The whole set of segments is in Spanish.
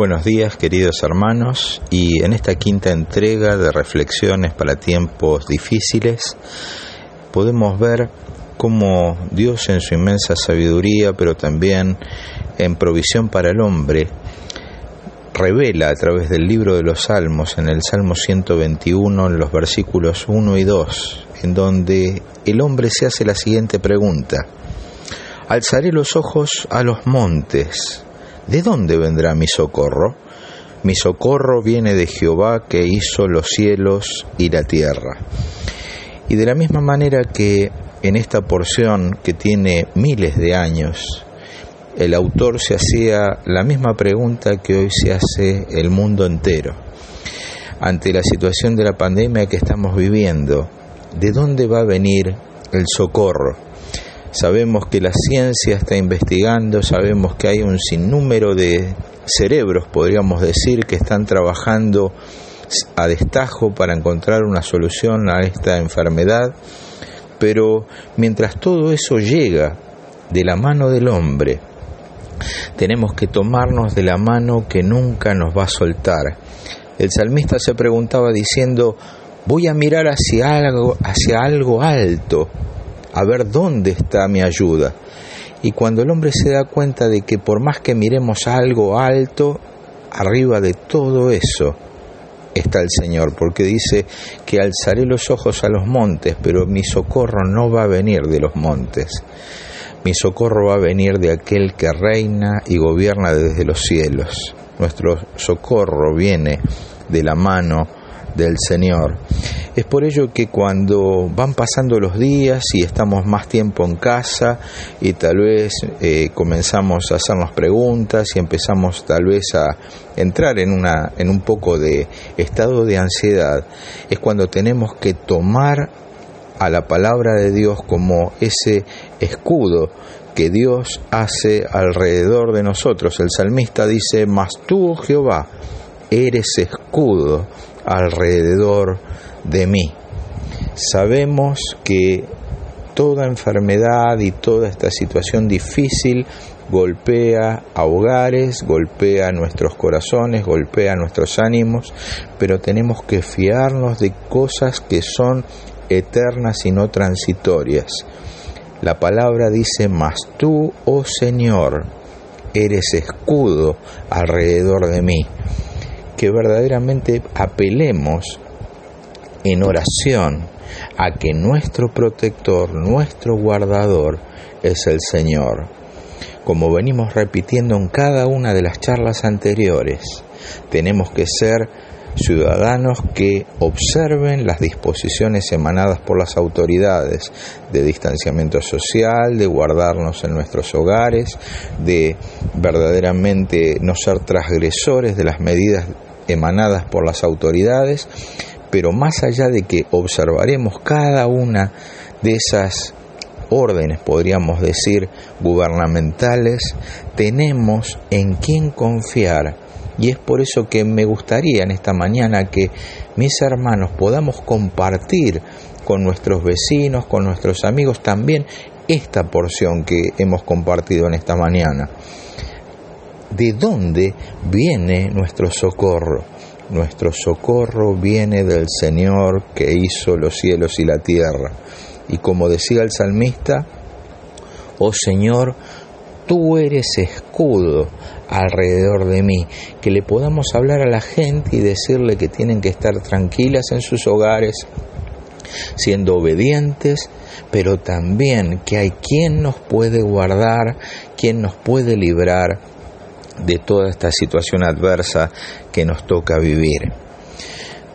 Buenos días queridos hermanos y en esta quinta entrega de reflexiones para tiempos difíciles podemos ver cómo Dios en su inmensa sabiduría pero también en provisión para el hombre revela a través del libro de los Salmos en el Salmo 121 en los versículos 1 y 2 en donde el hombre se hace la siguiente pregunta. Alzaré los ojos a los montes ¿De dónde vendrá mi socorro? Mi socorro viene de Jehová que hizo los cielos y la tierra. Y de la misma manera que en esta porción que tiene miles de años, el autor se hacía la misma pregunta que hoy se hace el mundo entero. Ante la situación de la pandemia que estamos viviendo, ¿de dónde va a venir el socorro? Sabemos que la ciencia está investigando, sabemos que hay un sinnúmero de cerebros, podríamos decir, que están trabajando a destajo para encontrar una solución a esta enfermedad, pero mientras todo eso llega de la mano del hombre, tenemos que tomarnos de la mano que nunca nos va a soltar. El salmista se preguntaba diciendo, voy a mirar hacia algo, hacia algo alto, a ver dónde está mi ayuda. Y cuando el hombre se da cuenta de que por más que miremos algo alto, arriba de todo eso está el Señor, porque dice que alzaré los ojos a los montes, pero mi socorro no va a venir de los montes. Mi socorro va a venir de aquel que reina y gobierna desde los cielos. Nuestro socorro viene de la mano del Señor. Es por ello que cuando van pasando los días y estamos más tiempo en casa y tal vez eh, comenzamos a hacernos preguntas y empezamos tal vez a entrar en, una, en un poco de estado de ansiedad, es cuando tenemos que tomar a la palabra de Dios como ese escudo que Dios hace alrededor de nosotros. El salmista dice, mas tú, Jehová, eres escudo alrededor de mí. Sabemos que toda enfermedad y toda esta situación difícil golpea a hogares, golpea nuestros corazones, golpea nuestros ánimos, pero tenemos que fiarnos de cosas que son eternas y no transitorias. La palabra dice, mas tú, oh Señor, eres escudo alrededor de mí que verdaderamente apelemos en oración a que nuestro protector, nuestro guardador es el Señor. Como venimos repitiendo en cada una de las charlas anteriores, tenemos que ser ciudadanos que observen las disposiciones emanadas por las autoridades de distanciamiento social, de guardarnos en nuestros hogares, de verdaderamente no ser transgresores de las medidas emanadas por las autoridades, pero más allá de que observaremos cada una de esas órdenes, podríamos decir, gubernamentales, tenemos en quién confiar. Y es por eso que me gustaría en esta mañana que mis hermanos podamos compartir con nuestros vecinos, con nuestros amigos también esta porción que hemos compartido en esta mañana de dónde viene nuestro socorro. Nuestro socorro viene del Señor que hizo los cielos y la tierra. Y como decía el salmista, oh Señor, tú eres escudo alrededor de mí, que le podamos hablar a la gente y decirle que tienen que estar tranquilas en sus hogares, siendo obedientes, pero también que hay quien nos puede guardar, quien nos puede librar de toda esta situación adversa que nos toca vivir.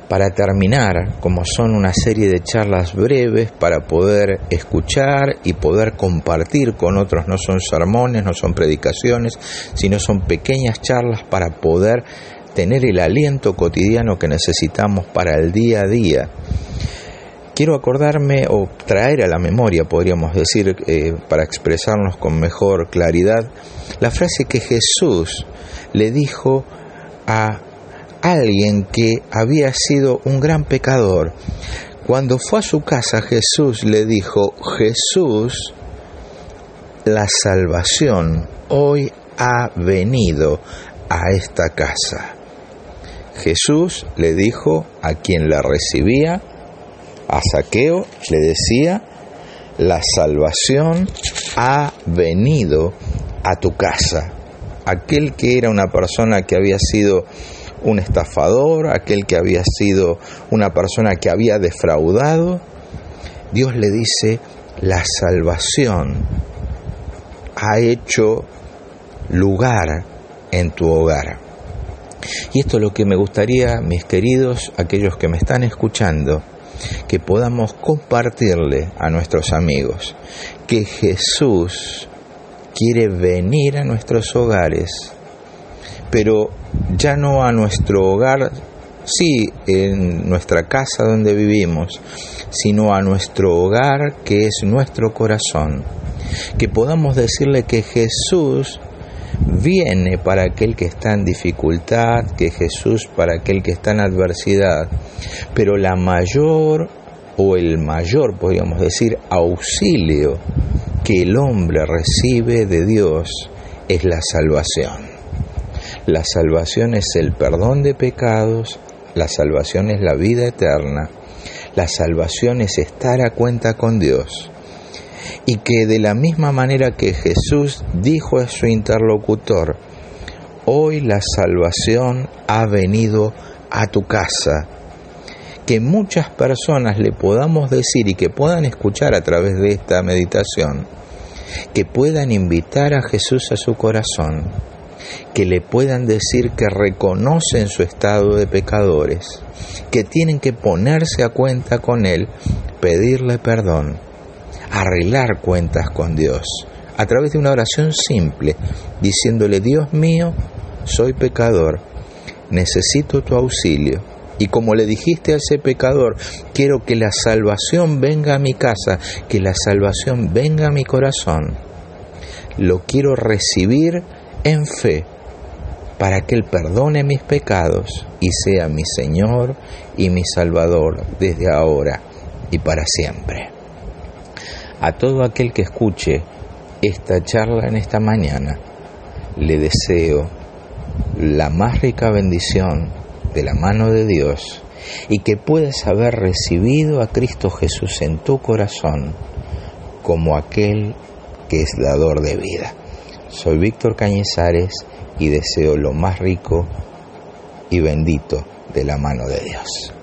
Para terminar, como son una serie de charlas breves para poder escuchar y poder compartir con otros, no son sermones, no son predicaciones, sino son pequeñas charlas para poder tener el aliento cotidiano que necesitamos para el día a día quiero acordarme o traer a la memoria, podríamos decir, eh, para expresarnos con mejor claridad, la frase que Jesús le dijo a alguien que había sido un gran pecador. Cuando fue a su casa, Jesús le dijo, Jesús, la salvación hoy ha venido a esta casa. Jesús le dijo a quien la recibía, a Saqueo, le decía, la salvación ha venido a tu casa. Aquel que era una persona que había sido un estafador, aquel que había sido una persona que había defraudado, Dios le dice, la salvación ha hecho lugar en tu hogar. Y esto es lo que me gustaría, mis queridos, aquellos que me están escuchando, que podamos compartirle a nuestros amigos que Jesús quiere venir a nuestros hogares, pero ya no a nuestro hogar, sí, en nuestra casa donde vivimos, sino a nuestro hogar que es nuestro corazón. Que podamos decirle que Jesús viene para aquel que está en dificultad, que Jesús para aquel que está en adversidad, pero la mayor o el mayor, podríamos decir, auxilio que el hombre recibe de Dios es la salvación. La salvación es el perdón de pecados, la salvación es la vida eterna, la salvación es estar a cuenta con Dios y que de la misma manera que Jesús dijo a su interlocutor, hoy la salvación ha venido a tu casa, que muchas personas le podamos decir y que puedan escuchar a través de esta meditación, que puedan invitar a Jesús a su corazón, que le puedan decir que reconocen su estado de pecadores, que tienen que ponerse a cuenta con Él, pedirle perdón arreglar cuentas con Dios a través de una oración simple, diciéndole, Dios mío, soy pecador, necesito tu auxilio. Y como le dijiste a ese pecador, quiero que la salvación venga a mi casa, que la salvación venga a mi corazón. Lo quiero recibir en fe para que Él perdone mis pecados y sea mi Señor y mi Salvador desde ahora y para siempre a todo aquel que escuche esta charla en esta mañana, le deseo la más rica bendición de la mano de Dios y que puedas haber recibido a Cristo Jesús en tu corazón como aquel que es dador de vida. Soy Víctor Cañizares y deseo lo más rico y bendito de la mano de Dios.